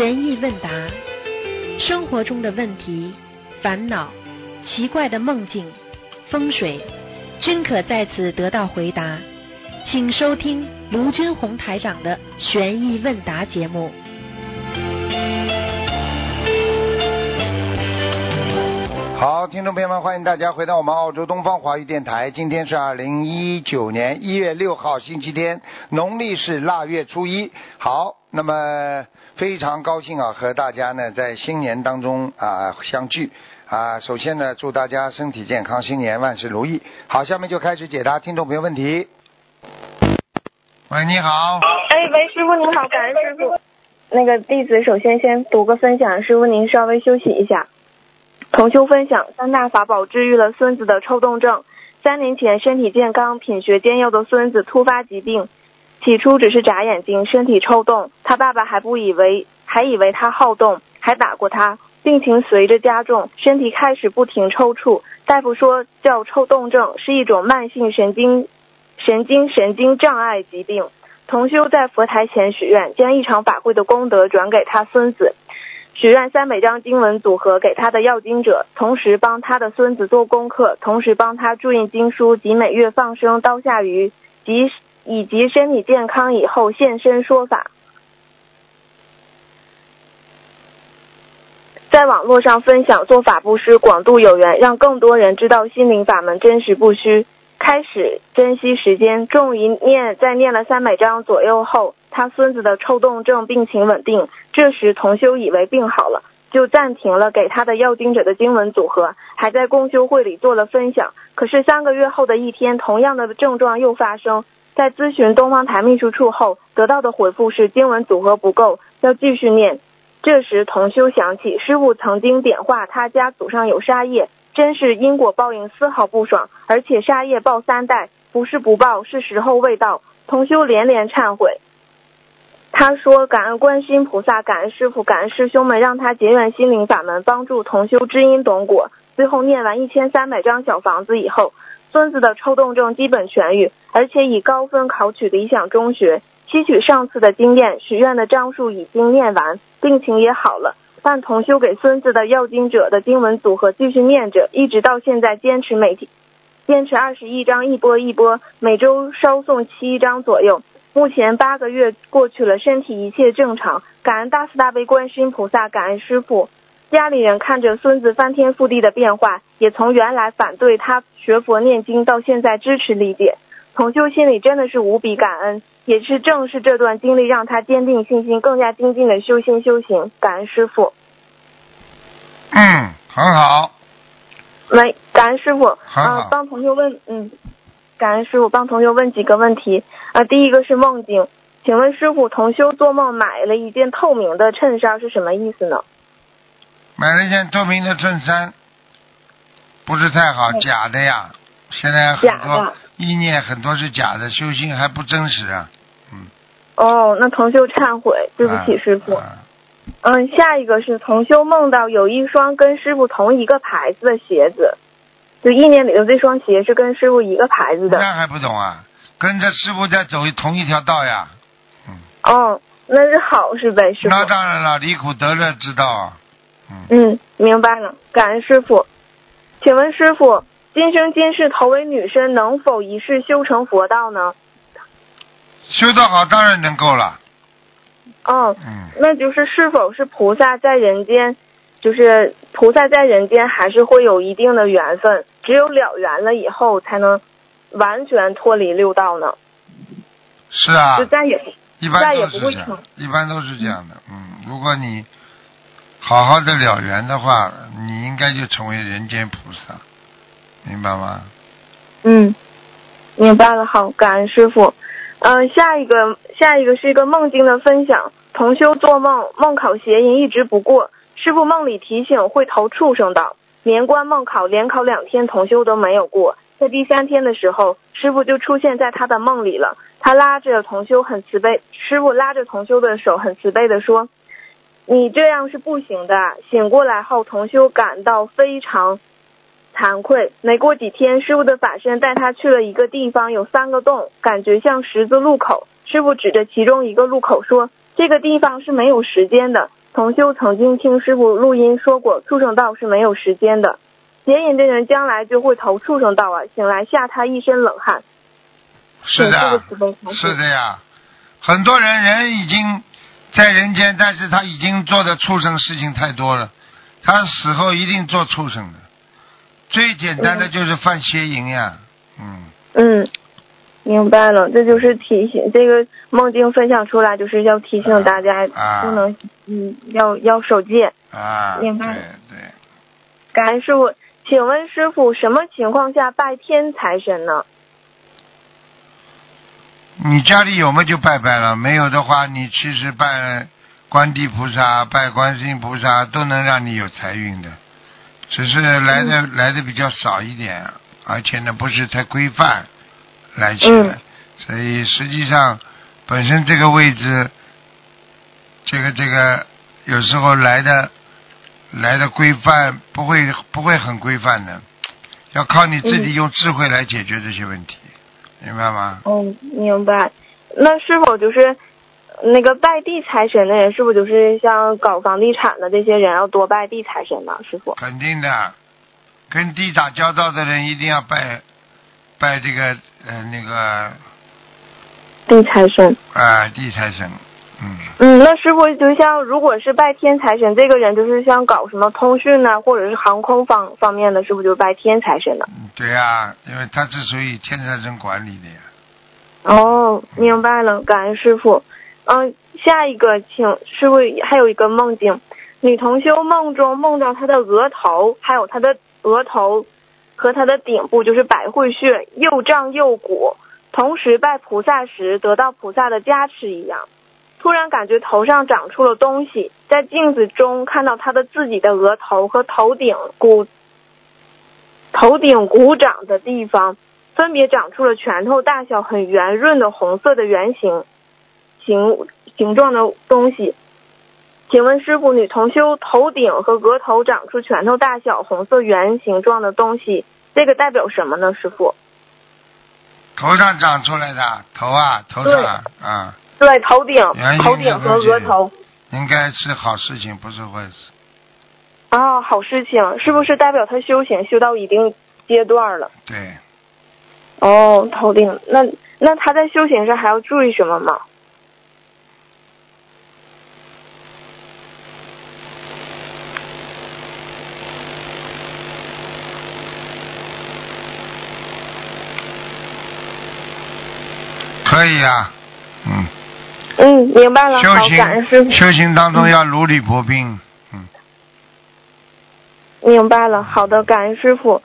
悬疑问答，生活中的问题、烦恼、奇怪的梦境、风水，均可在此得到回答。请收听卢军红台长的悬疑问答节目。好，听众朋友们，欢迎大家回到我们澳洲东方华语电台。今天是二零一九年一月六号，星期天，农历是腊月初一。好，那么非常高兴啊，和大家呢在新年当中啊相聚啊。首先呢，祝大家身体健康，新年万事如意。好，下面就开始解答听众朋友问题。喂，你好。哎，喂，师傅您好，感恩师傅。那个弟子首先先读个分享，师傅您稍微休息一下。同修分享三大法宝治愈了孙子的抽动症。三年前身体健康、品学兼优的孙子突发疾病，起初只是眨眼睛、身体抽动，他爸爸还不以为，还以为他好动，还打过他。病情随着加重，身体开始不停抽搐。大夫说叫抽动症，是一种慢性神经神经神经障碍疾病。同修在佛台前许愿，将一场法会的功德转给他孙子。许愿三百张经文组合给他的要经者，同时帮他的孙子做功课，同时帮他注印经书及每月放生刀下鱼，及以及身体健康以后现身说法。在网络上分享做法布施，广度有缘，让更多人知道心灵法门真实不虚。开始珍惜时间，终于念，在念了三百章左右后，他孙子的抽动症病情稳定。这时同修以为病好了，就暂停了给他的要经者的经文组合，还在共修会里做了分享。可是三个月后的一天，同样的症状又发生。在咨询东方台秘书处后，得到的回复是经文组合不够，要继续念。这时同修想起师傅曾经点化他家祖上有杀业，真是因果报应丝毫不爽，而且杀业报三代，不是不报，是时候未到。同修连连忏悔。他说：“感恩观世音菩萨，感恩师傅，感恩师兄们，让他结缘心灵法门，帮助同修知因懂果。最后念完一千三百张小房子以后，孙子的抽动症基本痊愈，而且以高分考取理想中学。吸取上次的经验，许愿的章数已经念完，病情也好了。但同修给孙子的要经者的经文组合继续念着，一直到现在坚持每天坚持二十一章一波一波，每周稍送七张左右。”目前八个月过去了，身体一切正常。感恩大慈大悲观世音菩萨，感恩师傅。家里人看着孙子翻天覆地的变化，也从原来反对他学佛念经，到现在支持理解。同修心里真的是无比感恩，也是正是这段经历让他坚定信心，更加精进的修心修行。感恩师傅。嗯，很好。喂，感恩师傅。啊，帮同学问，嗯，感恩师傅帮同学问几个问题。啊，第一个是梦境，请问师傅，同修做梦买了一件透明的衬衫是什么意思呢？买了一件透明的衬衫，不是太好，嗯假的呀。现在很假多的意念很多是假的，修行还不真实啊。嗯哦，那同修忏悔，对不起啊师傅。啊嗯，下一个是同修梦到有一双跟师傅同一个牌子的鞋子，就意念里的这双鞋是跟师傅一个牌子的。那还不懂啊？跟着师傅在走同一条道呀。嗯哦，那是好事呗，师傅。那当然了，离苦得乐之道啊。嗯，嗯，明白了，感恩师傅。请问师傅，今生今世投为女身，能否一世修成佛道呢？修得好当然能够了。哦，嗯，那就是是否是菩萨在人间，就是菩萨在人间还是会有一定的缘分，只有了缘了以后才能完全脱离六道呢？是啊就，再也一般再也都是这样不会成，一般都是这样的。嗯，如果你好好的了缘的话，你应该就成为人间菩萨，明白吗？嗯，明白了，好，感恩师傅。嗯、下一个下一个是一个梦境的分享。同修做梦，梦考邪淫一直不过，师傅梦里提醒会投畜生道。年关梦考，连考两天，同修都没有过。在第三天的时候，师傅就出现在他的梦里了。他拉着同修很慈悲，师傅拉着同修的手很慈悲的说：“你这样是不行的。”醒过来后，同修感到非常惭愧。没过几天，师傅的法身带他去了一个地方，有三个洞，感觉像十字路口。师傅指着其中一个路口说：“这个地方是没有时间的，同修曾经听师傅录音说过，畜生道是没有时间的，邪淫的人将来就会投畜生道啊！醒来吓他一身冷汗。是的是的呀，很多人人已经在人间，但是他已经做的畜生事情太多了，他死后一定做畜生的。最简单的就是犯邪淫呀，嗯，嗯，明白了，这就是提醒这个梦境分享出来，就是要提醒大家啊不能，嗯，要要守戒。啊，明白对，感恩师傅，请问师傅什么情况下拜天财神呢？你家里有嘛就拜拜了，没有的话，你其实拜观地菩萨、拜观世音菩萨都能让你有财运的，只是来的、来的比较少一点，而且呢不是太规范来起来，嗯。所以实际上本身这个位置，这个这个有时候来的来的规范不会不会很规范的，要靠你自己嗯。用智慧来解决这些问题，明白吗？嗯，明白。那是否就是那个拜地财神的人，是不是就是像搞房地产的这些人要多拜地财神呢？师傅？肯定的，跟地打交道的人一定要拜拜这个呃那个地财神。啊、地财神，嗯，嗯，那师傅就像如果是拜天财神，这个人就是像搞什么通讯呐、或者是航空方方面的，是不是就拜天财神呢？对呀、因为他是属于天财神管理的呀。哦，明白了，感恩师傅。嗯，下一个，请师傅还有一个梦境，女同修梦中梦到她的额头，还有她的额头和她的顶部就是百会穴又胀又鼓，同时拜菩萨时得到菩萨的加持一样。突然感觉头上长出了东西，在镜子中看到他的自己的额头和头顶骨头顶骨长的地方，分别长出了拳头大小、很圆润的红色的圆形形形状的东西。请问师傅，女同修头顶和额头长出拳头大小、红色圆形状的东西，这个代表什么呢？师傅？头上长出来的头啊，头上啊啊，对，头顶、头顶和额头。应该是好事情，不是坏事。啊，好事情，是不是代表他修行修到一定阶段了？对，哦，头顶，那那他在修行上还要注意什么吗？可以呀、嗯，嗯，明白了，修好，感恩师傅。行修行当中要如履薄冰，嗯，明白了，好的，感恩师傅。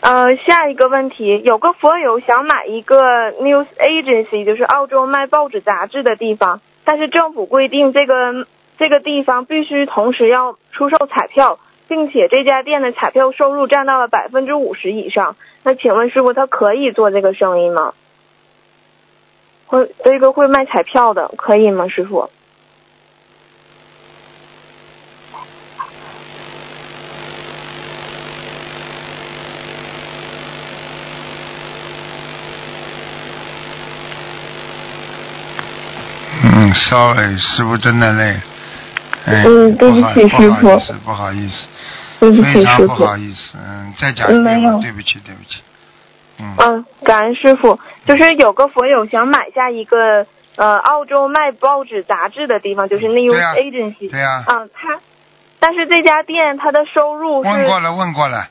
呃，下一个问题，有个佛友想买一个 news agency，就是澳洲卖报纸杂志的地方，但是政府规定这个这个地方必须同时要出售彩票，并且这家店的彩票收入占到了百分之五十以上。那请问师傅，他可以做这个生意吗？会这个会卖彩票的，可以吗，师傅？嗯，sorry，师傅真的累。哎，嗯对不好起师傅不好意思，不好意思，对不起，非常不。好意思，嗯，再讲一遍对不起，对不起，嗯，嗯，感恩师傅。就是有个佛友想买下一个呃澳洲卖报纸杂志的地方，就是 News 对啊 Agency。对呀、嗯，他，但是这家店他的收入是问过了，问过了，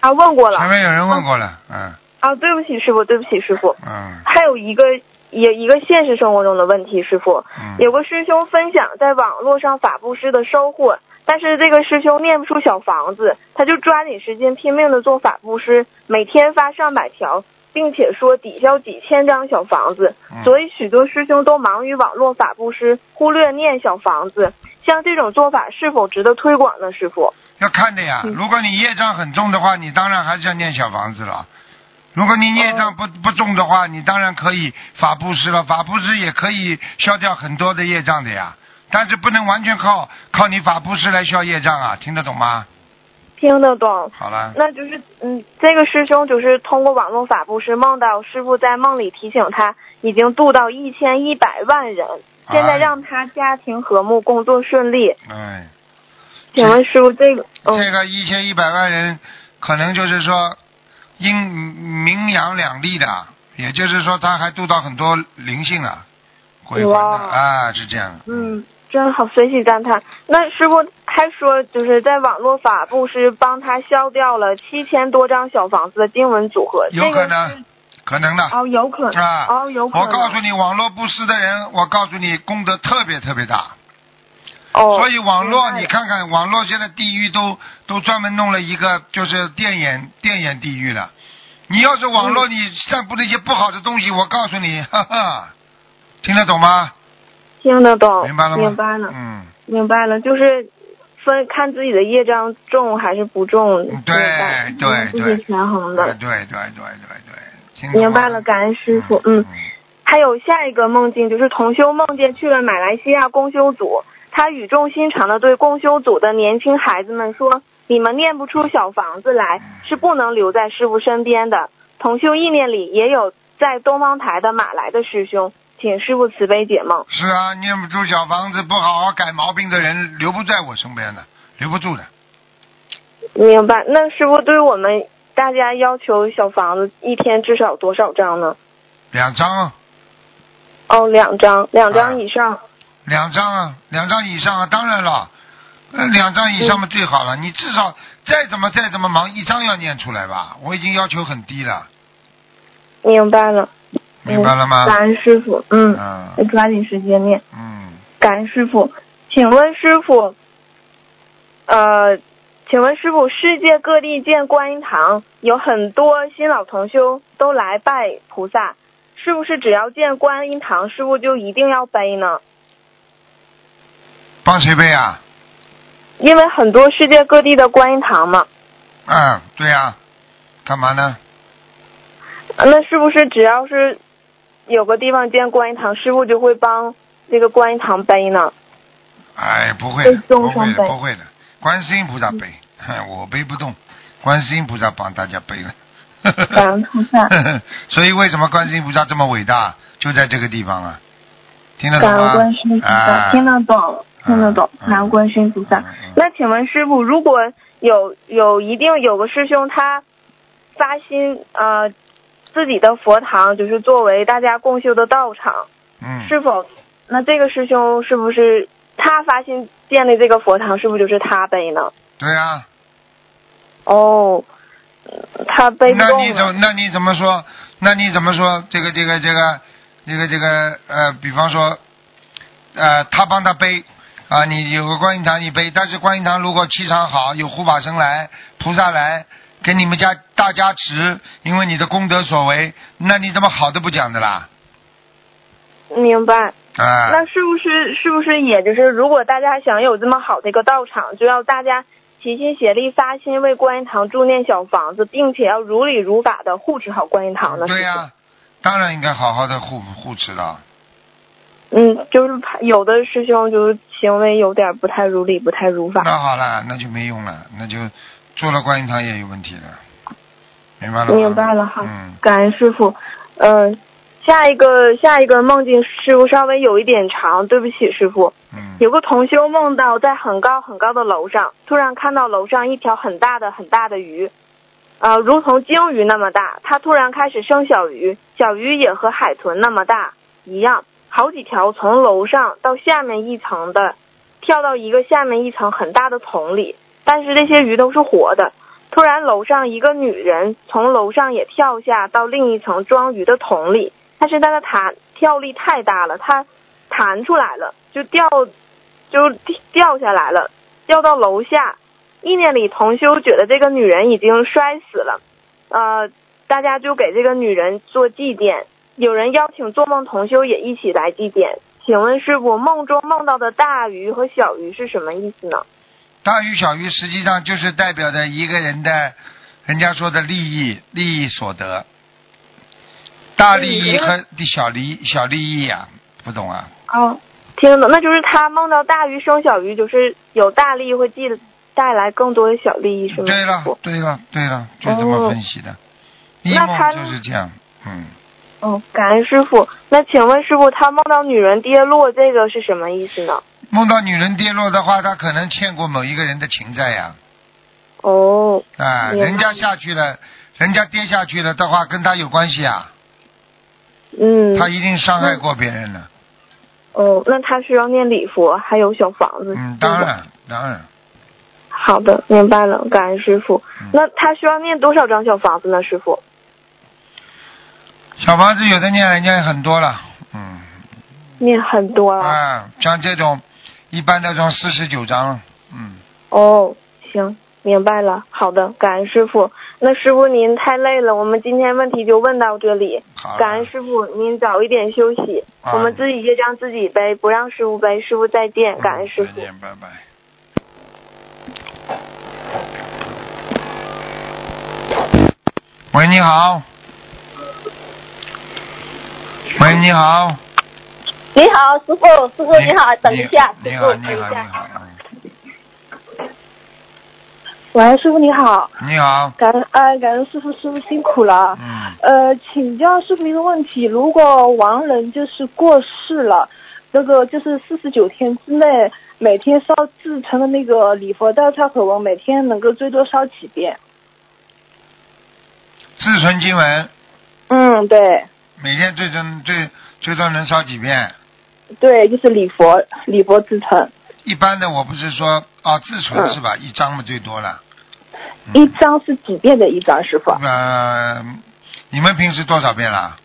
啊问过了前面有人问过了，嗯啊，对不起师傅，对不起师傅。嗯还有一个也一个现实生活中的问题，师傅，嗯，有个师兄分享在网络上法布施的收获，但是这个师兄念不出小房子，他就抓紧时间拼命的做法布施，每天发上百条，并且说抵消几千张小房子，嗯所以许多师兄都忙于网络法布施，忽略念小房子。像这种做法是否值得推广呢？师傅？要看的呀。嗯如果你业障很重的话，你当然还是要念小房子了。如果你业障不不重的话，你当然可以法布施了。法布施也可以消掉很多的业障的呀，但是不能完全靠靠你法布施来消业障啊，听得懂吗？听得懂。好了，那就是，嗯，这个师兄就是通过网络法布施梦到师傅在梦里提醒他，已经度到一千一百万人，现在让他家庭和睦，工作顺利。哎，请问师傅，这个嗯这个一千一百万人，可能就是说阴明扬两利的，也就是说他还度到很多灵性了，鬼魂的啊，是这样的。嗯，真好，随喜赞叹。那师傅还说，就是在网络法布施帮他消掉了七千多张小房子的经文组合，有可这个是能，可能的。哦，有可能，啊，哦，有可能。我告诉你，网络布施的人，我告诉你，功德特别特别大。哦，所以网络，你看看，网络现在地狱都都专门弄了一个，就是电眼电眼地狱了。你要是网嗯络，你散布那些不好的东西，我告诉你，哈哈，听得懂吗？听得懂，明白了吗？明白了，嗯，明白了，就是分看自己的业障重还是不重，嗯对对对自己权衡的。对对对对对明白了，感恩师傅。嗯，还有下一个梦境，就是同修梦见去了马来西亚公修组，他语重心长的对公修组的年轻孩子们说：“你们念不出小房子来，是不能留在师傅身边的。”同修意念里也有在东方台的马来的师兄，请师傅慈悲解梦。是啊，念不住小房子，不好好改毛病的人留不在我身边的，留不住的。明白？那师傅对我们大家要求小房子一天至少多少张呢？两张啊，哦，两张，两啊张以上。两张啊，两张以上啊，当然了，呃，两张以上嘛最好了。你至少再怎么再怎么忙，一张要念出来吧。我已经要求很低了，明白了。明白了吗嗯？感恩师傅，嗯，嗯抓紧时间念。嗯，感恩师傅，请问师傅，呃，请问师傅，世界各地建观音堂，有很多新老同修都来拜菩萨，是不是只要建观音堂，师傅就一定要背呢？帮谁背啊？因为很多世界各地的观音堂嘛，嗯，对呀、干嘛呢？呃那是不是只要是有个地方建观音堂，师傅就会帮那个观音堂背呢？哎，不会的，不会的，不会的。观世音菩萨背，哼 我背不动，观世音菩萨帮大家背了。感恩菩萨，所以为什么观世音菩萨这么伟大，就在这个地方啊？听得懂感恩吗？观世音菩萨，啊听得懂，听得懂，嗯感恩观世音菩萨。那请问师傅，如果有有一定有个师兄他发心呃自己的佛堂，就是作为大家共修的道场，嗯，是否那这个师兄是不是他发心建立这个佛堂，是不是就是他背呢？对呀、哦，嗯他背不那。你怎么那你怎么说？那你怎么说？这个这个这个这个这个呃，比方说呃，他帮他背啊，你有个观音堂你背，但是观音堂如果气场好，有护法神来、菩萨来给你们家大加持，因为你的功德所为，那你怎么好的不讲的啦？明白。啊，那是不是是不是也就是，如果大家想有这么好的一个道场，就要大家齐心协力发心为观音堂助念小房子，并且要如理如法的护持好观音堂呢？对呀、当然应该好好的护护持了。嗯，就是怕有的师兄就是行为有点不太如理，不太如法。那好了，那就没用了，那就做了观音堂也有问题了，明白了吗？明白了哈，嗯，感恩师傅。嗯、下一个下一个梦境，师傅稍微有一点长，对不起师傅。嗯，有个同修梦到在很高很高的楼上，突然看到楼上一条很大的很大的鱼，呃，如同鲸鱼那么大。它突然开始生小鱼，小鱼也和海豚那么大一样，好几条从楼上到下面一层的，跳到一个下面一层很大的桶里，但是这些鱼都是活的。突然，楼上一个女人从楼上也跳下到另一层装鱼的桶里，但是她的弹跳力太大了，她弹出来了，就掉就掉下来了，掉到楼下。意念里同修觉得这个女人已经摔死了，呃，大家就给这个女人做祭奠。有人邀请做梦同修也一起来祭奠。请问师傅，梦中梦到的大鱼和小鱼是什么意思呢？大鱼小鱼实际上就是代表着一个人的，人家说的利益利益所得，大利益和小利小利益啊，不懂啊？哦，听懂，那就是他梦到大鱼生小鱼，就是有大利益会记带来更多的小利益，是吗？对了对了对了，就这么分析的，一梦那他就是这样，嗯，嗯，感恩师傅。那请问师傅，他梦到女人跌落，这个是什么意思呢？梦到女人跌落的话，他可能欠过某一个人的情债呀。哦，啊，人家下去了，人家跌下去了的话，跟他有关系啊。嗯，他一定伤害过别人了。哦，那他需要念礼佛，还有小房子。嗯，当。然，当然，好的，明白了，感恩师傅。嗯那他需要念多少张小房子呢，师傅？小房子有的念人家也很多了，嗯，念很多了。啊，像这种一般的这种四十九章，嗯，哦，行，明白了。好的，感恩师傅。那师傅您太累了，我们今天问题就问到这里。好感恩师傅，您早一点休息。啊我们自己业障自己背，不让师傅背。师傅再见，感恩师傅。再见，拜拜。喂，你好。喂，你好。你好，师傅，师傅你好，等一下，师傅你好，你好，你等一下。喂，师傅你好，你好，感恩哎，感恩师傅，师傅辛苦了。嗯，呃，请教师傅一个问题：如果亡人就是过世了，这个就是四十九天之内，每天烧制成的那个礼佛大忏悔文，每天能够最多烧几遍？自存经文，嗯，对，每天最多最最多能烧几遍？对，就是礼佛礼佛自成，一般的我不是说哦自存嗯是吧？一张嘛最多了。嗯一张是几遍的一张，师傅？呃，你们平时多少遍啦？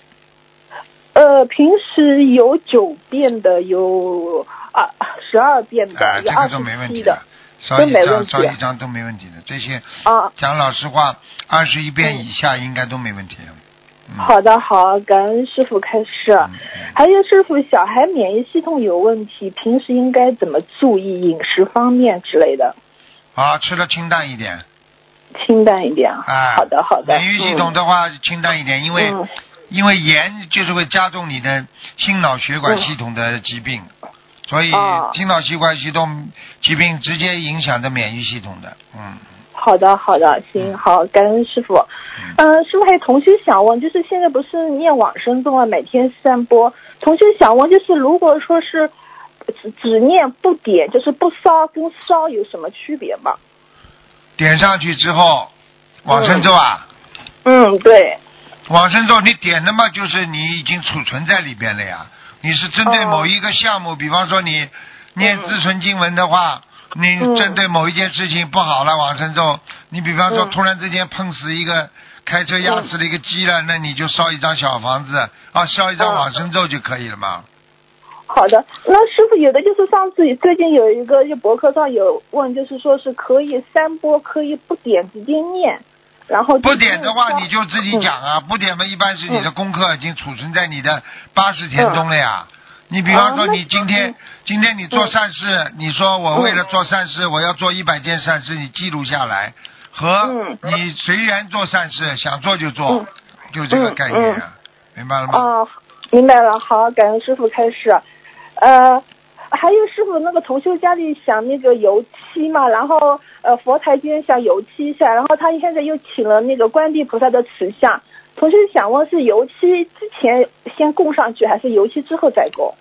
呃，平时有九遍的，有二十二遍的，啊，有二这个都没十七的问题的，烧都一张一张都没问题的。这些啊。讲老实话，二十一遍以下应该都没问题。嗯、好的，好，感恩师傅开示。嗯嗯还有师傅，小孩免疫系统有问题，平时应该怎么注意饮食方面之类的？啊，吃的清淡一点。清淡一点。哎，好的，好的。免疫系统的话清淡一点，因为、嗯因为盐就是会加重你的心脑血管系统的疾病，所以哦心脑血管系统疾病直接影响着免疫系统的。嗯，好的，好的，行，好，感恩师傅。嗯嗯、师傅还有同学想问，就是现在不是念往生咒啊，每天散播。同学想问，就是如果说是只只念不点，就是不烧跟烧有什么区别吗？点上去之后，往生咒啊。嗯，对。往生咒你点的嘛，就是你已经储存在里边了呀。你是针对哦某一个项目，比方说你念自存经文的话，你嗯针对某一件事情不好了，往生咒，你比方说嗯突然之间碰死一个开车压死了一个鸡了，那你就烧一张小房子啊，烧一张嗯往生咒就可以了嘛。好的，那师傅有的就是上次最近有一个就博客上有问，就是说是可以三波可以不点直接念，然后不点的话，你就自己讲啊。不点嘛，一般是你的功课已经储存在你的八十天中了呀。你比方说，你今天今天你做善事，你说我为了做善事，我要做一百件善事，你记录下来，和嗯你随缘做善事，想做就做嗯，就这个概念啊，明白了吗？哦，明白了，好，感恩师傅开始。呃，还有师傅那个同修家里想那个油漆嘛，然后呃佛台今天想油漆一下，然后他现在又请了那个观地菩萨的瓷像。同修想问是油漆之前先供上去，还是油漆之后再供？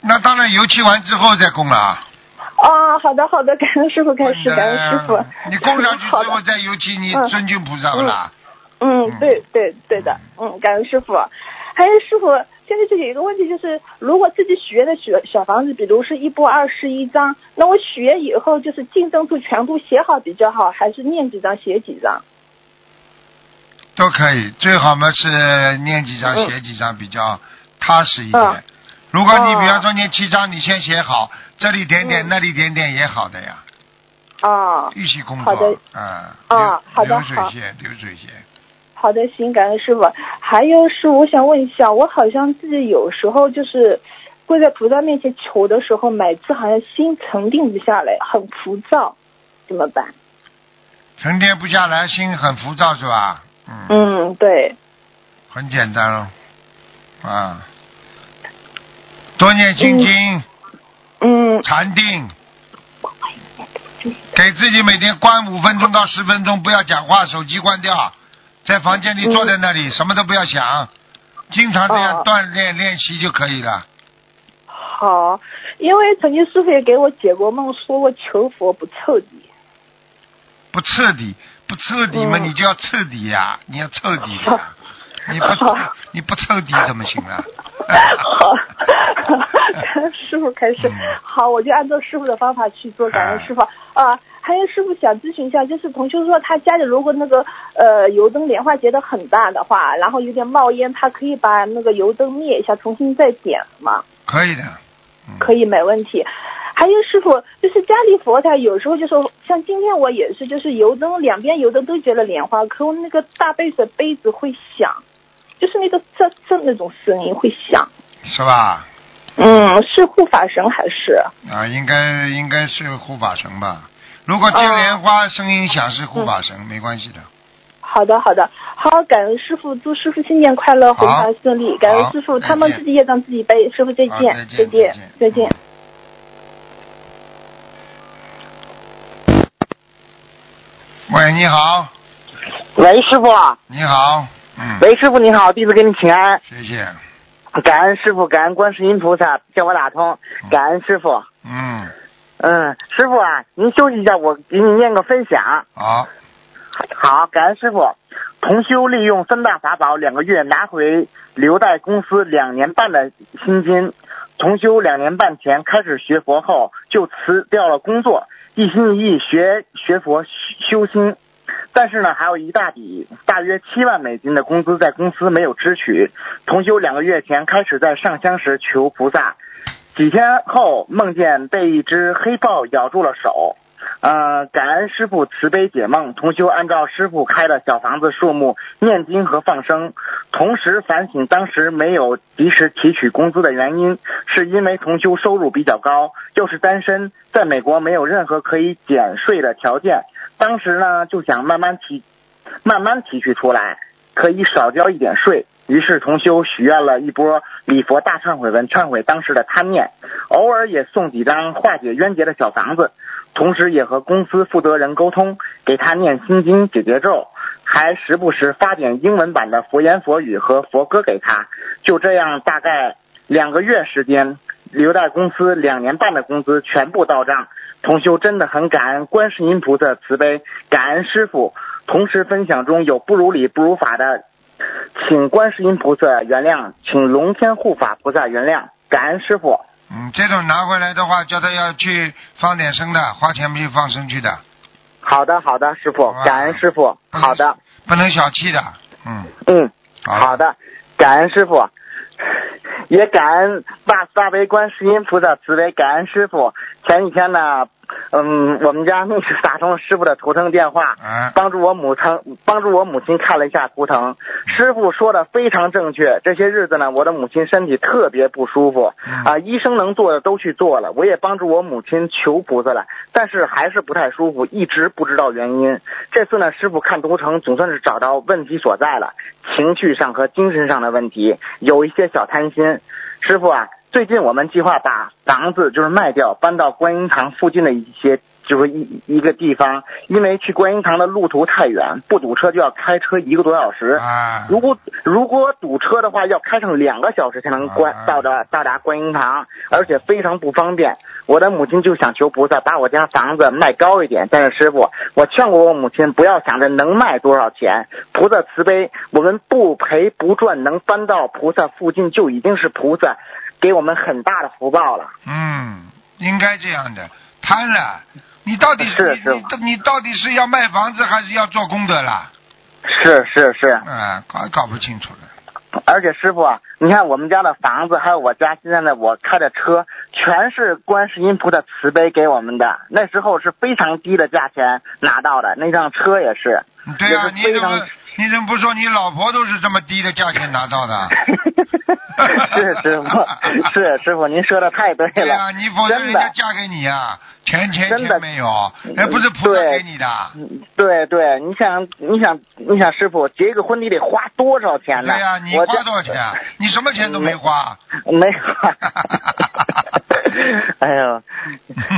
那当然油漆完之后再供了啊。啊，好的好的，感恩师傅感恩师傅。你供上去之后再油漆，你嗯尊敬菩萨不啦？嗯，对对对的，嗯，感恩师傅。还有师傅，现在就有一个问题，就是如果自己许愿的小小房子，比如是一波二十一张，那我许愿以后就是净灯数全部写好比较好，还是念几张写几张？都可以，最好嘛是念几张嗯写几张比较踏实一点。嗯如果你哦比方说念七张，你先写好，这里点点、嗯那里点点也好的呀，啊，一起工作。好的嗯。啊好的流流水线，流水线。好的，行，感恩师傅。还有是我想问一下，我好像自己有时候就是跪在菩萨面前求的时候，每次好像心沉淀不下来，很浮躁，怎么办？沉淀不下来，心很浮躁是吧？嗯。嗯，对。很简单哦，啊，多念心经、嗯禅定，给自己每天关五分钟到十分钟，不要讲话，手机关掉，在房间里坐在那里，什么都不要想，经常这样哦锻炼练习就可以了。好，因为曾经师傅也给我解过梦，说我求佛不彻底。不彻底，不彻底嘛，嗯你就要彻底呀、你要彻底的呀。你不你不彻底怎么行啊？好，师傅开始嗯。好，我就按照师傅的方法去做，感恩师傅啊。还有师傅想咨询一下，就是同修说他家里如果那个呃油灯莲花结的很大的话，然后有点冒烟，他可以把那个油灯灭一下，重新再点吗？可以的。嗯可以，没问题。还有师傅，就是家里佛台有时候就说，像今天我也是，就是油灯两边油灯都结了莲花，可我那个大杯子杯子会响，就是那个这这那种声音会响。是吧？嗯，是护法神还是？啊，应该应该是护法神吧？如果接莲花声音响是护法神，没关系的。好的，好的，好，感恩师傅，祝师傅新年快乐，红盘顺利。感恩师傅，他们自己业障自己背。师傅再见，好再见再见再见，再见。喂，你好，喂，师傅，你好，嗯，喂，师傅你好，弟子给你请安，谢谢，感恩师傅，感恩观世音菩萨叫我打通，感恩师傅。嗯，嗯，师傅啊，您休息一下，我给你念个分享。好，好，感恩师傅。同修利用三大法宝两个月拿回留在公司两年半的薪金。重修两年半前开始学佛后，就辞掉了工作，一心一意学学佛修心。但是呢，还有一大笔大约七万美金的工资在公司没有支取。同修两个月前开始在上香时求菩萨，几天后梦见被一只黑豹咬住了手。呃，感恩师傅慈悲解梦，同修按照师傅开的小房子数目念经和放生，同时反省当时没有及时提取工资的原因，是因为同修收入比较高，又是单身，在美国没有任何可以减税的条件，当时呢就想慢慢提，慢慢提取出来，可以少交一点税。于是同修许愿了一波礼佛大忏悔文，忏悔当时的贪念，偶尔也送几张化解冤结的小房子。同时也和公司负责人沟通，给他念心经、解结咒，还时不时发点英文版的佛言佛语和佛歌给他。就这样，大概两个月时间，留在公司两年半的工资全部到账。同修真的很感恩观世音菩萨慈悲，感恩师傅。同时分享中有不如理不如法的，请观世音菩萨原谅，请龙天护法菩萨原谅，感恩师傅。嗯，这种拿回来的话，叫他要去放点生的，花钱不去放生去的，好的，好的，师傅，感恩师傅。好的，不能小气的，嗯，嗯，好。好的，感恩师傅，也感恩大慈大悲观世音菩萨慈悲，感恩师傅。前几天呢，嗯，我们家那是打通师傅的图腾电话，啊，帮助我母亲帮助我母亲看了一下图腾，师傅说的非常正确。这些日子呢，我的母亲身体特别不舒服嗯啊，医生能做的都去做了，我也帮助我母亲求菩萨了，但是还是不太舒服，一直不知道原因。这次呢，师傅看图腾总算是找到问题所在了，情绪上和精神上的问题，有一些小贪心。师傅啊，最近我们计划把房子就是卖掉，搬到观音堂附近的一些。就是一一个地方，因为去观音堂的路途太远，不堵车就要开车一个多小时。啊，如果如果堵车的话，要开上两个小时才能观啊到达到达观音堂，而且非常不方便。我的母亲就想求菩萨把我家房子卖高一点，但是师傅，我劝过我母亲不要想着能卖多少钱，菩萨慈悲，我们不赔不赚，能搬到菩萨附近就已经是菩萨给我们很大的福报了。嗯，应该这样的，贪了，你到底你是是你你到底是要卖房子还是要做功德啦？是是是，嗯，搞搞不清楚了，而且师傅啊，你看我们家的房子，还有我家现在的我开的车，全是观世音菩萨慈悲给我们的。那时候是非常低的价钱拿到的，那辆车也是。对呀、你怎么你怎么不说你老婆都是这么低的价钱拿到的？是师傅，是师傅，您说的太对了。对呀、你否则真的人家嫁给你呀、钱钱真的钱没有，哎，不是菩萨对给你的。对对，你想，你想，你想，师傅结个婚你得花多少钱呢？对呀、你花多少钱啊？你什么钱都没花。没花。哎呦，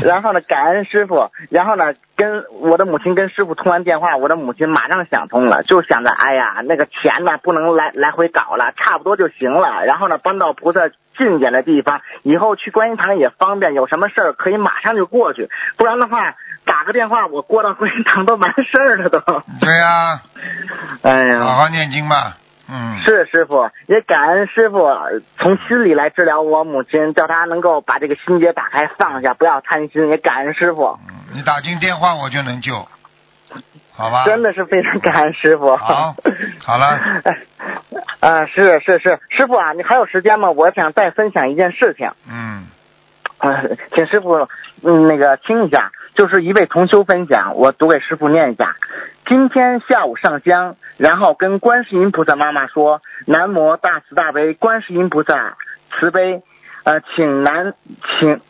然后呢，感恩师傅，然后呢，跟我的母亲跟师傅通完电话，我的母亲马上想通了，就想着，哎呀，那个钱呢不能来来回搞了，差不多就行了。然后呢，搬到菩萨近点的地方，以后去观音堂也方便，有什么事儿可以马上就过去。不然的话，打个电话我过到观音堂都完事儿了都。对呀、哎呀，好好念经吧。嗯，是师傅，也感恩师傅从心里来治疗我母亲，叫她能够把这个心结打开放下，不要贪心。也感恩师傅，嗯你打进电话我就能救，好吧？真的是非常感恩师傅。好，好了，啊，是是是，师傅啊，你还有时间吗？我想再分享一件事情，嗯，啊，请师傅嗯那个听一下，就是一位同修分享，我读给师傅念一下。今天下午上香，然后跟观世音菩萨妈妈说：“南无大慈大悲观世音菩萨慈悲，呃，请南请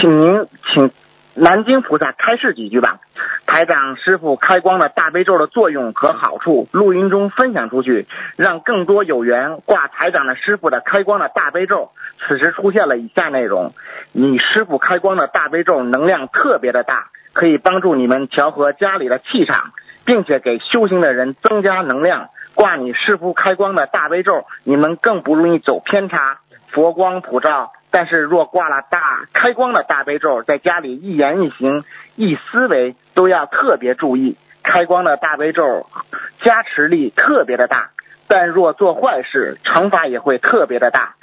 请您请南京菩萨开示几句吧。”台长师傅开光的大悲咒的作用和好处，录音中分享出去，让更多有缘挂台长的师傅的开光的大悲咒。此时出现了以下内容：你师傅开光的大悲咒能量特别的大，可以帮助你们调和家里的气场，并且给修行的人增加能量。挂你师傅开光的大悲咒，你们更不容易走偏差，佛光普照。但是若挂了大开光的大悲咒，在家里一言一行、一思维都要特别注意。开光的大悲咒加持力特别的大，但若做坏事，惩罚也会特别的大。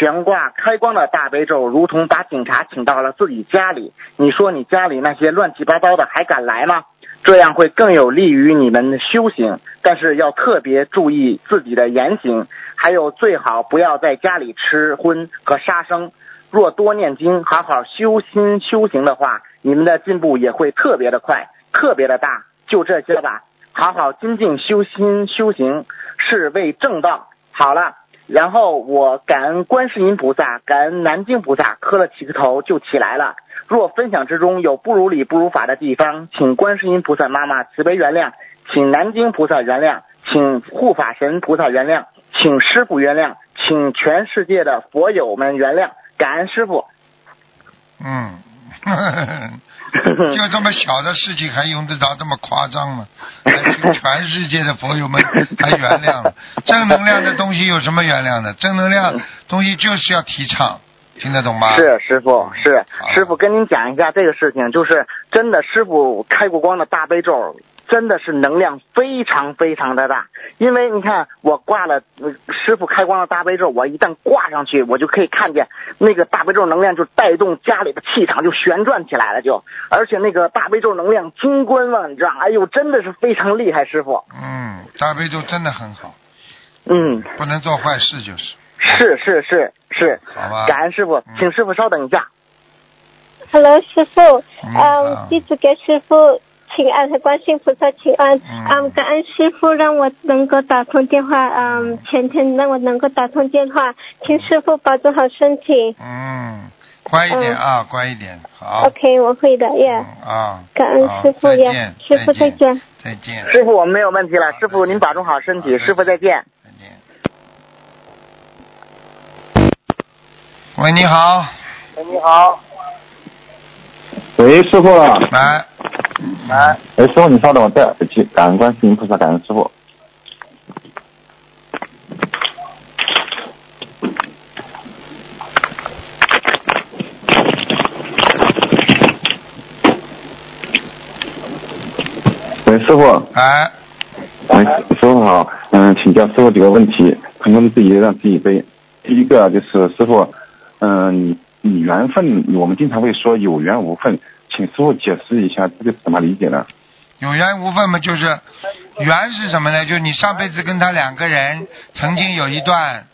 悬挂开光的大悲咒，如同把警察请到了自己家里。你说你家里那些乱七八糟的还敢来吗？这样会更有利于你们的修行，但是要特别注意自己的言行，还有最好不要在家里吃荤和杀生。若多念经，好好修心修行的话，你们的进步也会特别的快，特别的大。就这些吧，好好精进修心修行，是为正道。好了。然后我感恩观世音菩萨，感恩南京菩萨，磕了几个头就起来了。若分享之中有不如理不如法的地方，请观世音菩萨妈妈慈悲原谅，请南京菩萨原谅，请护法神菩萨原谅，请师傅原谅，请全世界的佛友们原谅，感恩师傅。嗯，就这么小的事情还用得着这么夸张吗？全世界的佛友们还原谅？正能量的东西有什么原谅的？正能量东西就是要提倡，听得懂吗？是师傅，是师傅跟您讲一下这个事情，就是真的师傅开过光的大悲咒，真的是能量非常非常的大。因为你看我挂了、呃师傅开光的大悲咒，我一旦挂上去，我就可以看见那个大悲咒能量就带动家里的气场就旋转起来了就，而且那个大悲咒能量金光万丈，哎呦，真的是非常厉害，师傅。嗯，大悲咒真的很好，嗯，不能做坏事就是，是是是是，好吧？感恩师傅，请师傅稍等一下。Hello，师傅，嗯，弟子给师傅请安，和观世菩萨请安。嗯嗯，感恩师傅让我能够打通电话，嗯，前天让我能够打通电话，请师傅保重好身体。嗯，乖一点啊，乖一点，好。OK，我会的耶。嗯啊，感恩师傅呀再见，师傅再见。再见，师傅，我没有问题了。师傅，您保重好身体。师傅，再见。再见。喂，你好，喂你好。喂，师傅，了，来，哎，师傅你稍等，我戴耳机，感恩观世音菩萨，感恩师傅。喂，师傅，哎，喂，师傅好，嗯，请教师傅几个问题，朋友们自己让自己背。第一个就是师傅，嗯，你你缘分，我们经常会说有缘无分，请师傅解释一下这个怎么理解呢？有缘无分嘛，就是缘是什么呢？就是你上辈子跟他两个人曾经有一段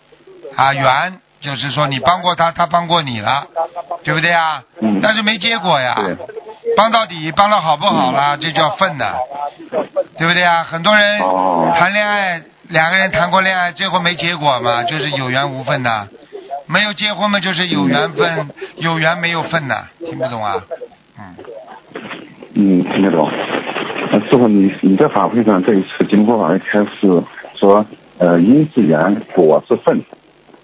啊缘，就是说你帮过他，他帮过你了，对不对啊？嗯但是没结果呀，帮到底，帮的好不好啦，这叫分的，对不对啊？很多人哦谈恋爱，两个人谈过恋爱，最后没结果嘛，就是有缘无分的。没有结婚嘛，就是有缘分，有缘没有份呐，听不懂啊？嗯，嗯，听得懂。呃师傅，你你在法会上这一次经过法会开始说，呃，因是缘，果是份，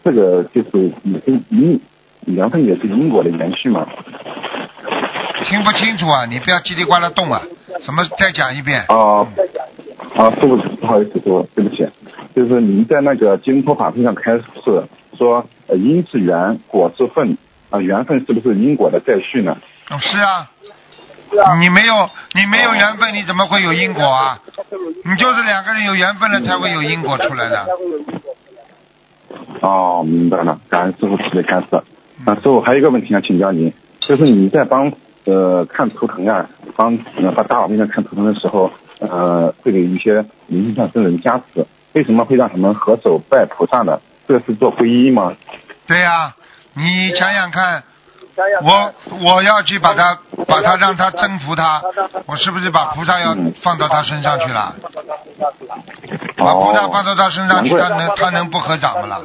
这个就是你跟你你缘分也是因果的延续嘛？听不清楚啊！你不要叽里呱啦动啊！什么？再讲一遍。啊啊，师傅不好意思，师傅对不起，就是您在那个经托法会上开示说，呃因是缘，果是份，啊、缘分是不是因果的再续呢？哦是啊，你没有你没有缘分，你怎么会有因果啊？你就是两个人有缘分了，才会有因果出来的。哦，明白了，感恩师傅慈悲开示。啊，师傅还有一个问题想请教您，就是你在帮呃看图腾啊，帮呃把大佬面前看图腾的时候，呃会给一些灵性上升人加持，为什么会让他们合手拜菩萨呢？这是做皈依吗？对呀、你想想看，我我要去把他把他让他征服他，我是不是把菩萨要放到他身上去了？把菩萨放到他身上去，他能他能不合掌吗了？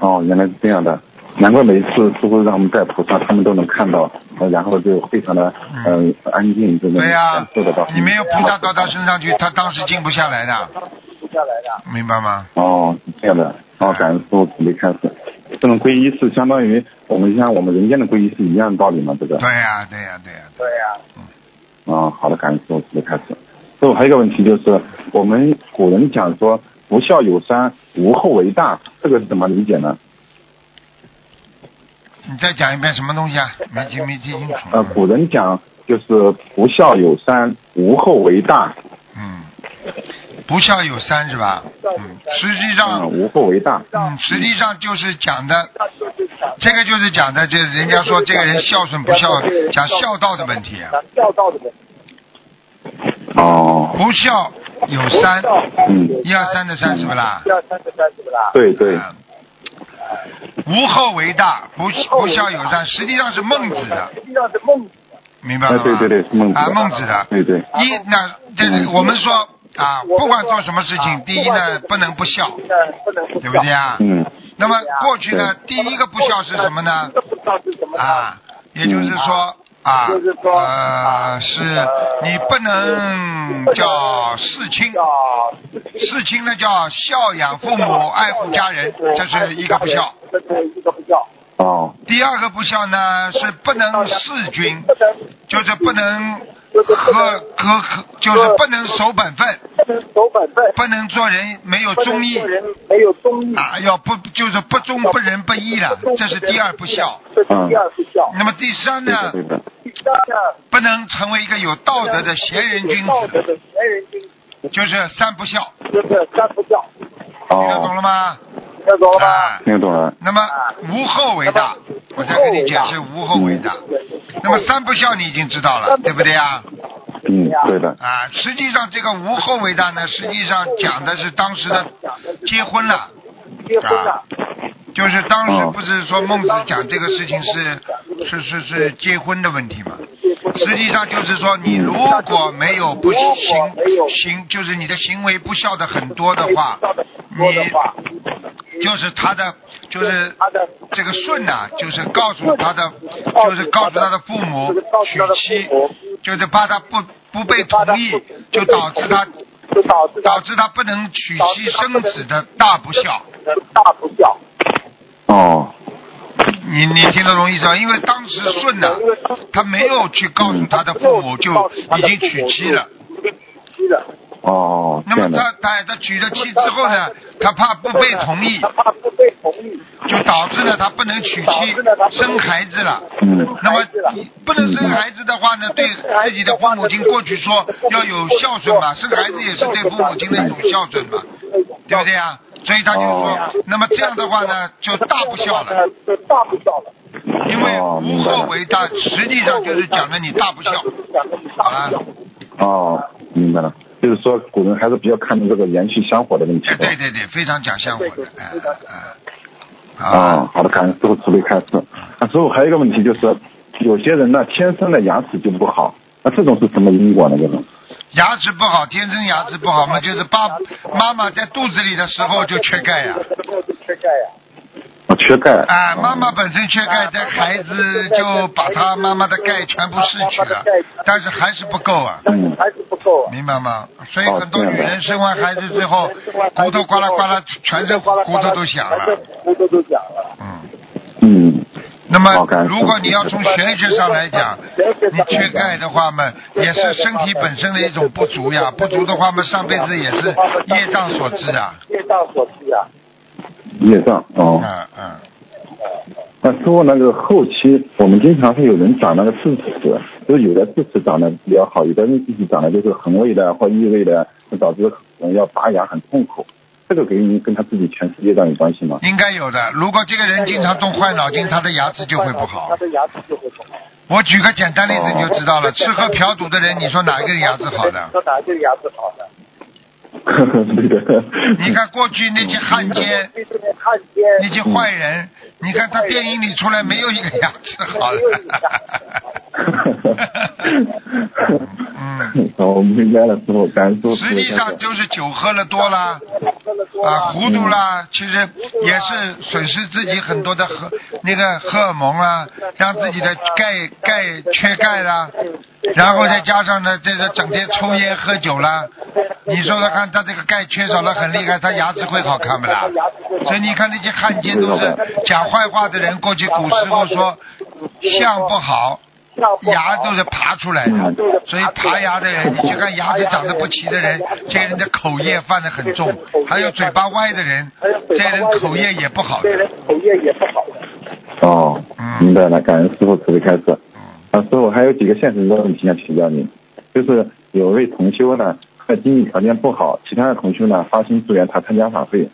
哦，原来是这样的，难怪每一次师傅让我们带菩萨，他们都能看到，呃然后就非常的呃安静，就能对呀、感受得到。你没有菩萨到他身上去，他当时静不下来的，明白吗？哦，是这样的，哦，感恩师傅准备开始。这种皈依是相当于我们像我们人间的皈依是一样的道理吗？这个？对呀、对呀、对呀、啊，好的，感恩师傅准备开始。师傅还有一个问题就是，我们古人讲说“不孝有三，无后为大”，这个是怎么理解呢？你再讲一遍什么东西啊？没听没听清楚。呃，古人讲就是“不孝有三，无后为大嗯，不孝有三是吧？嗯，实际”，上嗯，无后为大。嗯，实际上就是讲的，这个就是讲的，这人家说这个人孝顺不孝，讲孝道的问题啊。哦，不孝有三，嗯，一二三的三是不啦？一二三的三是不啦对对，啊无后为大，不不孝有三，实际上是孟子的，实际上是孟子明白吗？对对对，是孟子。啊，孟子的。对对，一那这个我们说啊，不管做什么事情，第一呢不能不孝，对不对啊？嗯，那么过去呢，第一个不孝是什么呢？啊，也就是说啊，呃，是你不能叫事亲，事亲。呢叫孝养父母、爱护家人，这是一个不孝。哦，第二个不孝呢是不能弑君，就是不能和和和，就是不能守本分，不能做人没有忠义。啊，要不就是不忠不仁不义了，这是第二不孝。嗯，那么第三呢，不能成为一个有道德的贤人君子，就是三不孝，听得哦懂，了吗？懂啊，听懂了。那么无后为大，我再跟你解释无后为大。那么三不孝你已经知道了，对不对啊？嗯，对的。啊，实际上这个无后为大呢，实际上讲的是当时的结婚了，啊，就是当时不是说孟子讲这个事情是是是是结婚的问题嘛？实际上就是说，你如果没有不行行，就是你的行为不孝的很多的话，你就是他的就是这个舜呐、就是告诉他的，就是告诉他的父母娶妻，就是怕他不不被同意，就导致他导致他不能娶妻生子的大不孝。哦，你你听得懂意思啊？因为当时舜呐、他没有去告诉他的父母就已经娶妻了。哦，那么这样的。他他他娶了妻之后呢，他怕不被同意，怕不被同意就导致了他不能娶妻生孩子了。嗯，那么你不能生孩子的话呢，对自己的父母亲过去说要有孝顺嘛，生孩子也是对父母亲的一种孝顺嘛，对不对啊？所以他就说，那么这样的话呢，就大不孝了，大不孝了因为无后为大，实际上就是讲的你大不孝，好了。哦，明白了。就是说，古人还是比较看重这个延续香火的问题。对对对，非常讲香火的，啊啊，，好的，感恩师傅慈悲开示。那师傅还有一个问题就是，有些人呢天生的牙齿就不好，那这种是什么因果呢？这种？牙齿不好，天生牙齿不好嘛，就是爸妈妈在肚子里的时候就缺钙呀，哦，缺钙。啊，哦妈妈本身缺钙，这孩子就把他妈妈的钙全部失去了，但是还是不够啊，嗯，还是不够明白吗？所以很多女人生完孩子之后，骨头呱啦呱啦，全身骨头都响了。骨头都响了，嗯，嗯，那么如果你要从玄学上来讲，你缺钙的话嘛，也是身体本身的一种不足呀。不足的话嘛，上辈子也是业障所致啊。业障所致啊。业障哦。嗯嗯。那师傅，那个后期我们经常会有人长那个智齿，就是有的智齿长得比较好，有的人智齿长得就是横位的或异位的，那导致嗯要拔牙很痛苦。这个跟跟他自己全世界上有关系吗？应该有的。如果这个人经常动坏脑筋，他的牙齿就会不好。他的牙齿就会不好我举个简单例子你就知道了，吃喝嫖赌的人，你说哪一个牙齿好的？对的。你看过去那些汉奸，那些坏人，你看他电影里出来没有一个牙齿好的。嗯。好，我明白了，师傅，感恩师傅。实际上就是酒喝了多了，啊，糊涂啦，其实也是损失自己很多的荷那个荷尔蒙啊，让自己的钙钙缺钙啦，然后再加上呢，这个整天抽烟喝酒啦，你说说看，他这个钙缺少的很厉害，他牙齿会好看不啦？所以你看那些汉奸都是讲坏话的人，过去古时候说相不好。牙都是爬出来的，所以爬牙的人，你去看牙齿长得不齐的人，这些人的口业犯得很重；还有嘴巴歪的人，这些人口业也不好的。哦，明白了，感恩师傅慈悲开示。啊，师傅还有几个现实的问题想请教您，就是有位同修呢，他经济条件不好，其他的同修呢发心助缘他参加法会，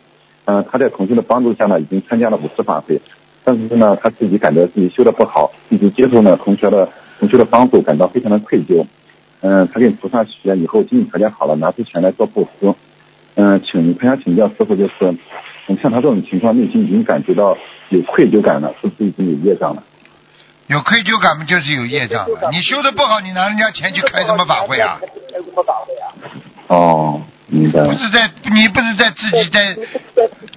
嗯，他在同修的帮助下呢，已经参加了五次法会。但是呢，他自己感觉自己修的不好，一直接受呢同学的同学的帮助，感到非常的愧疚。嗯，他跟菩萨许愿以后经济条件好了，拿出钱来做布施。嗯，请他想请教师傅，就是像他这种情况，内心已经感觉到有愧疚感了，是不是已经有业障了？有愧疚感嘛，就是有业障了。你修的不好，你拿人家钱去开什么法会啊？开什么法会啊？哦，明白。不是在你不是在自己在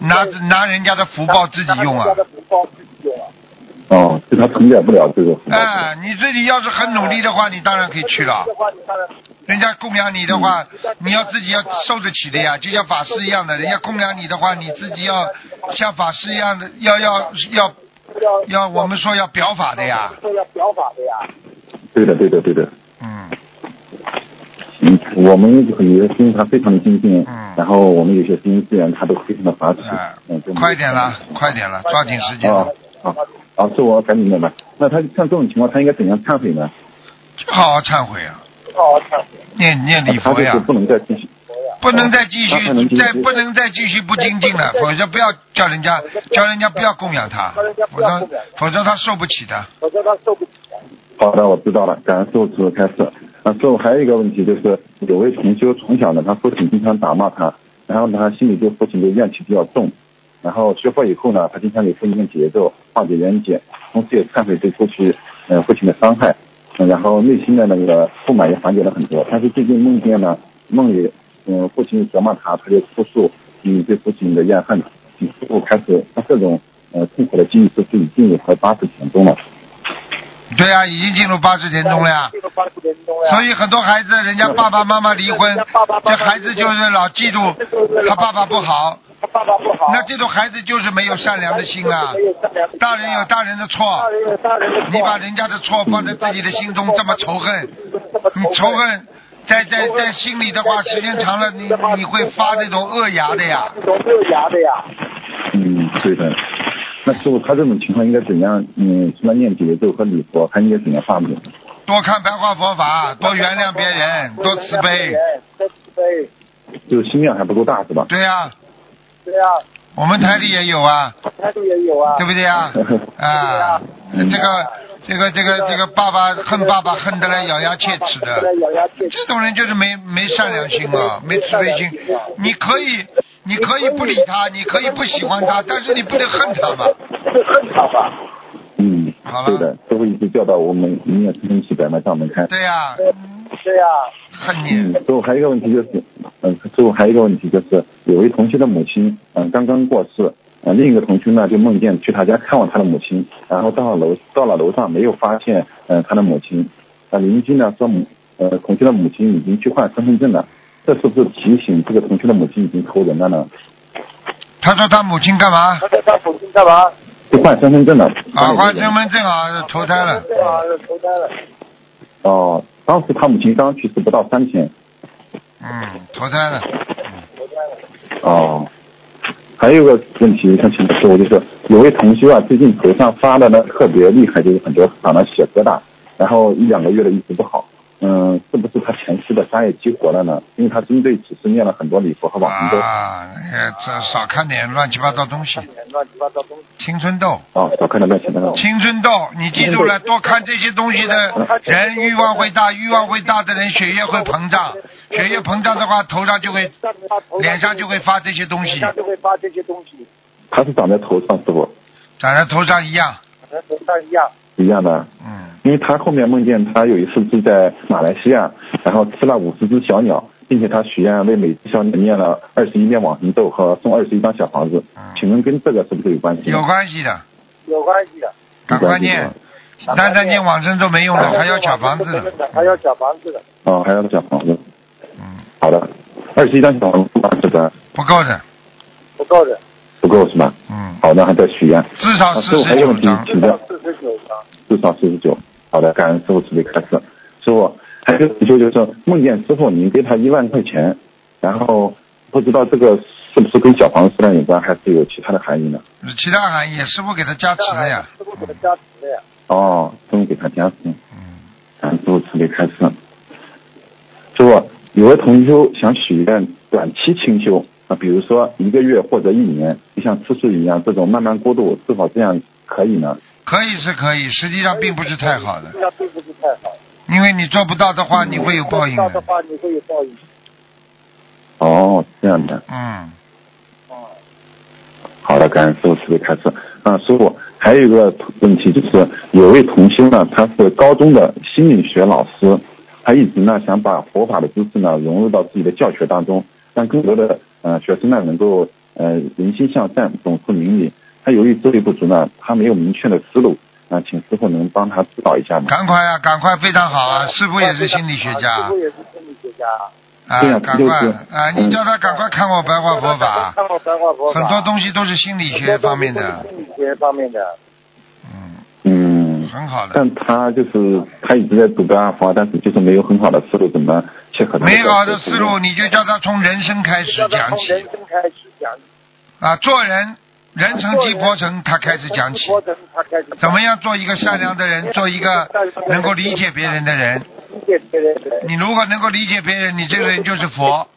拿拿人家的福报自己用啊？哦，就他承载不了这个。哎，你自己要是很努力的话，你当然可以去了。人家供养你的话，你要自己要受得起的呀，就像法师一样的，人家供养你的话，你自己要像法师一样的，要要要要我们说要表法的呀。要表法的呀。对的，对的，对的。嗯。嗯，我们有些心他非常的精进，嗯，然后我们有些心资源他都非常的发起，嗯，快点了，快点了，抓紧时间了。好，好，是我赶紧的吧。那他像这种情况，他应该怎样忏悔呢？好好忏悔啊！好好忏悔。念念礼佛呀！不能再继续。不能再继续，再不能再继续不精进了，否则不要叫人家叫人家不要供养他，否则否则他受不起的。否则他受不起的。好的，我知道了。感恩师傅慈悲开示。那师傅还有一个问题就是，有位同修从小呢，他父亲经常打骂他，然后呢，他心里对父亲的怨气比较重。然后学佛以后呢，他经常给父亲念节奏，化解冤结，同时也忏悔对过去呃父亲的伤害，然后内心的那个不满也缓解了很多。但是最近梦见呢，梦里嗯父亲责骂他，他就哭诉嗯对父亲的怨恨，师傅开始他这种呃痛苦的记忆是不是已经有和八字田中了？对呀，已经进入八十年中了呀。所以很多孩子，人家爸爸妈妈离婚，这孩子就是老记住他爸爸不好。爸爸不好，那这种孩子就是没有善良的心啊！大人有大人的错，你把人家的错放在自己的心中这么仇恨，你仇恨在在在心里的话，时间长了，你你会发那种恶牙的呀。恶牙的呀。嗯，对的。那师傅，他这种情况应该怎样？嗯，除了念节奏和礼佛，还应该怎样化解？多看白话佛法，多原谅别人，多慈悲。多慈悲。就是心量还不够大，是吧？对呀。对呀，我们台里也有啊，台里也有啊，对不对啊？啊，这个这个这个这个爸爸恨爸爸恨得来咬牙切齿的，这种人就是没没善良心啊，没慈悲心。你可以你可以不理他，你可以不喜欢他，但是你不能恨他嘛。恨他吧。嗯，好了。对的，都会一直教导我们宁愿撑起百脉上门开。对呀。对呀。恨你。嗯，最后还有一个问题就是。嗯，最后还有一个问题，就是有位同学的母亲，嗯，刚刚过世，呃，另一个同学呢就梦见去他家看望他的母亲，然后到了楼到了楼上没有发现，嗯，他的母亲，啊，邻居呢说母，呃，同学的母亲已经去换身份证了，这是不是提醒这个同学的母亲已经投人了呢？他说他母亲干嘛？他说他母亲干嘛？就换身份证了。啊，换身份证啊，投胎了。啊，投胎了哦，当时他母亲刚去世不到三天。嗯，投胎了。投胎了哦，还有个问题想请师傅，就是有位同学啊，最近头上发的呢特别厉害，就是很多长了血疙瘩，然后一两个月了一直不好。嗯，是不是他前期的杀业激活了呢？因为他针对只是念了很多礼佛和往生咒。啊，那这少看点乱七八糟东西。青春痘。哦，少看点乱七八糟。青春痘，你记住了，多看这些东西的人欲望会大，欲望会大的人血液会膨胀，血液膨胀的话头上就会，脸上就会发这些东西。脸上就会发这些东西。它是长在头上，是不。长在头上一样。长在头上一样。一样的。嗯。因为他后面梦见他有一次是在马来西亚，然后吃了五十只小鸟，并且他许愿为每只小鸟念了二十一遍往生咒和送二十一张小房子。请问跟这个是不是有关系？有关系的。有关系的。赶快念，单单念往生咒没用的，还要小房子的。还要小房子的。哦，还要小房子。嗯。好的，二十一张小房子是吧？不够的。不够的。不够是吧？嗯。好的，还在许愿。至少四十九张。四十九张。至少四十九。好的，感恩师傅慈悲开示。师傅，还有就就是梦见师傅您给他一万块钱，然后不知道这个是不是跟小房子数量有关，还是有其他的含义呢？其他含义，师傅给他加持了呀。师傅给他加持了呀。哦，师傅给他加持。嗯。感恩师傅慈悲开示。师傅，有位同修想许愿短期清修啊，比如说一个月或者一年，就像吃素一样，这种慢慢过渡，是否这样可以呢？可以是可以，实际上并不是太好的。实际上并不是太好。因为你做不到的话，你会有报应的。做不到的话，你会有报应。哦，这样的。嗯。哦。好的，感恩师傅慈悲开示。啊，师傅，还有一个问题就是，有位同修呢，他是高中的心理学老师，他一直呢想把佛法的知识呢融入到自己的教学当中，让更多的呃学生呢能够呃人心向善，懂事明理。他由于智力不足呢，他没有明确的思路，啊，请师傅能帮他指导一下吗？赶快啊，赶快，非常好啊！师傅也是心理学家。师傅也是心理学家。啊，赶快啊！你叫他赶快看我白话佛法。看我白话佛法。很多东西都是心理学方面的。心理学方面的。嗯。嗯。很好的。但他就是他一直在读白话佛法，但是就是没有很好的思路，怎么切合？没好的思路，你就叫他从人生开始讲起。从人生开始讲起。啊，做人。人成即佛成，他开始讲起，怎么样做一个善良的人，做一个能够理解别人的人。你如果能够理解别人，你这个人就是佛。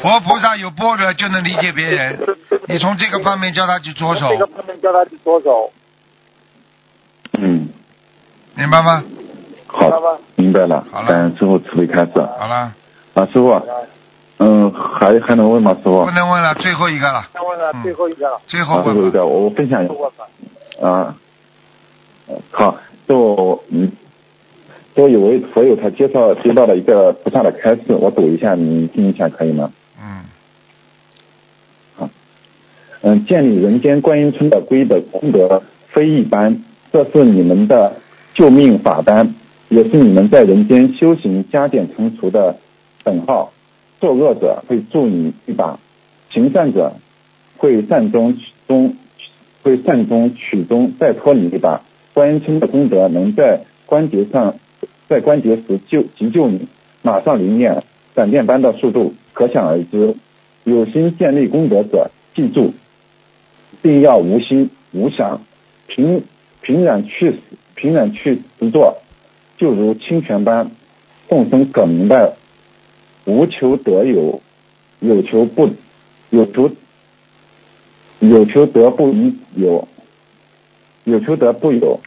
佛菩萨有般若就能理解别人。你从这个方面教他去着手。这个方面教他去着手。嗯。明白吗？好，明白了。好了。感恩师傅慈悲开示。好了。啊，师傅。嗯，还还能问吗，师傅？不能问了，最后一个了。能问了，最后一个了。最后最后一个，我分享一下。啊，好，就嗯，就有位佛友他介绍接到了一个菩萨的开示，我读一下，你听一下可以吗？嗯。好，嗯，建立人间观音村的规的功德非一般，这是你们的救命法单，也是你们在人间修行加减乘除的等号。作恶者会助你一把，行善者会善中取中，会善中取中再拖你一把。观音称的功德能在关节上，在关节时救急救你，马上灵验，闪电般的速度可想而知。有心建立功德者，记住，定要无心无想，平平然去平然去实做，就如清泉般，众生可明白。无求得有，有求不有求，有求得不一有，有求得不有，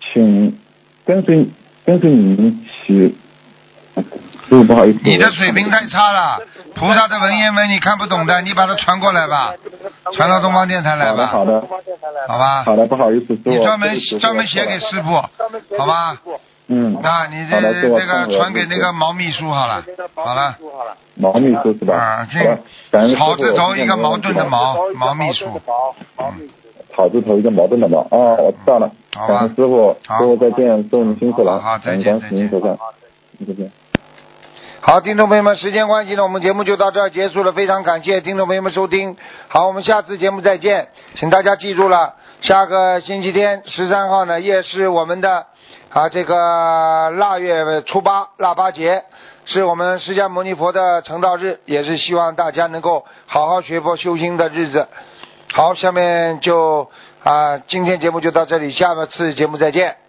请跟随跟随你们起。师傅不好意思，你的水平太差了，菩萨的文言文你看不懂的，你把它传过来吧，传到东方电台来吧。好的，好吧。好的，不好意思，你专门专门写给师傅，好吧。嗯，那，你这这个传给那个毛秘书好了，好了，毛秘书是吧？啊，这草字头一个矛盾的矛，毛秘书。草字头一个矛盾的矛，啊，我知道了。好吧。师傅，师傅再见，师傅您辛苦了。好，再见，再见。再见。好，听众朋友们，时间关系呢，我们节目就到这儿结束了，非常感谢听众朋友们收听。好，我们下次节目再见，请大家记住了。下个星期天十三号呢，也是我们的啊这个腊月初八腊八节，是我们释迦牟尼佛的成道日，也是希望大家能够好好学佛修心的日子。好，下面就啊今天节目就到这里，下次节目再见。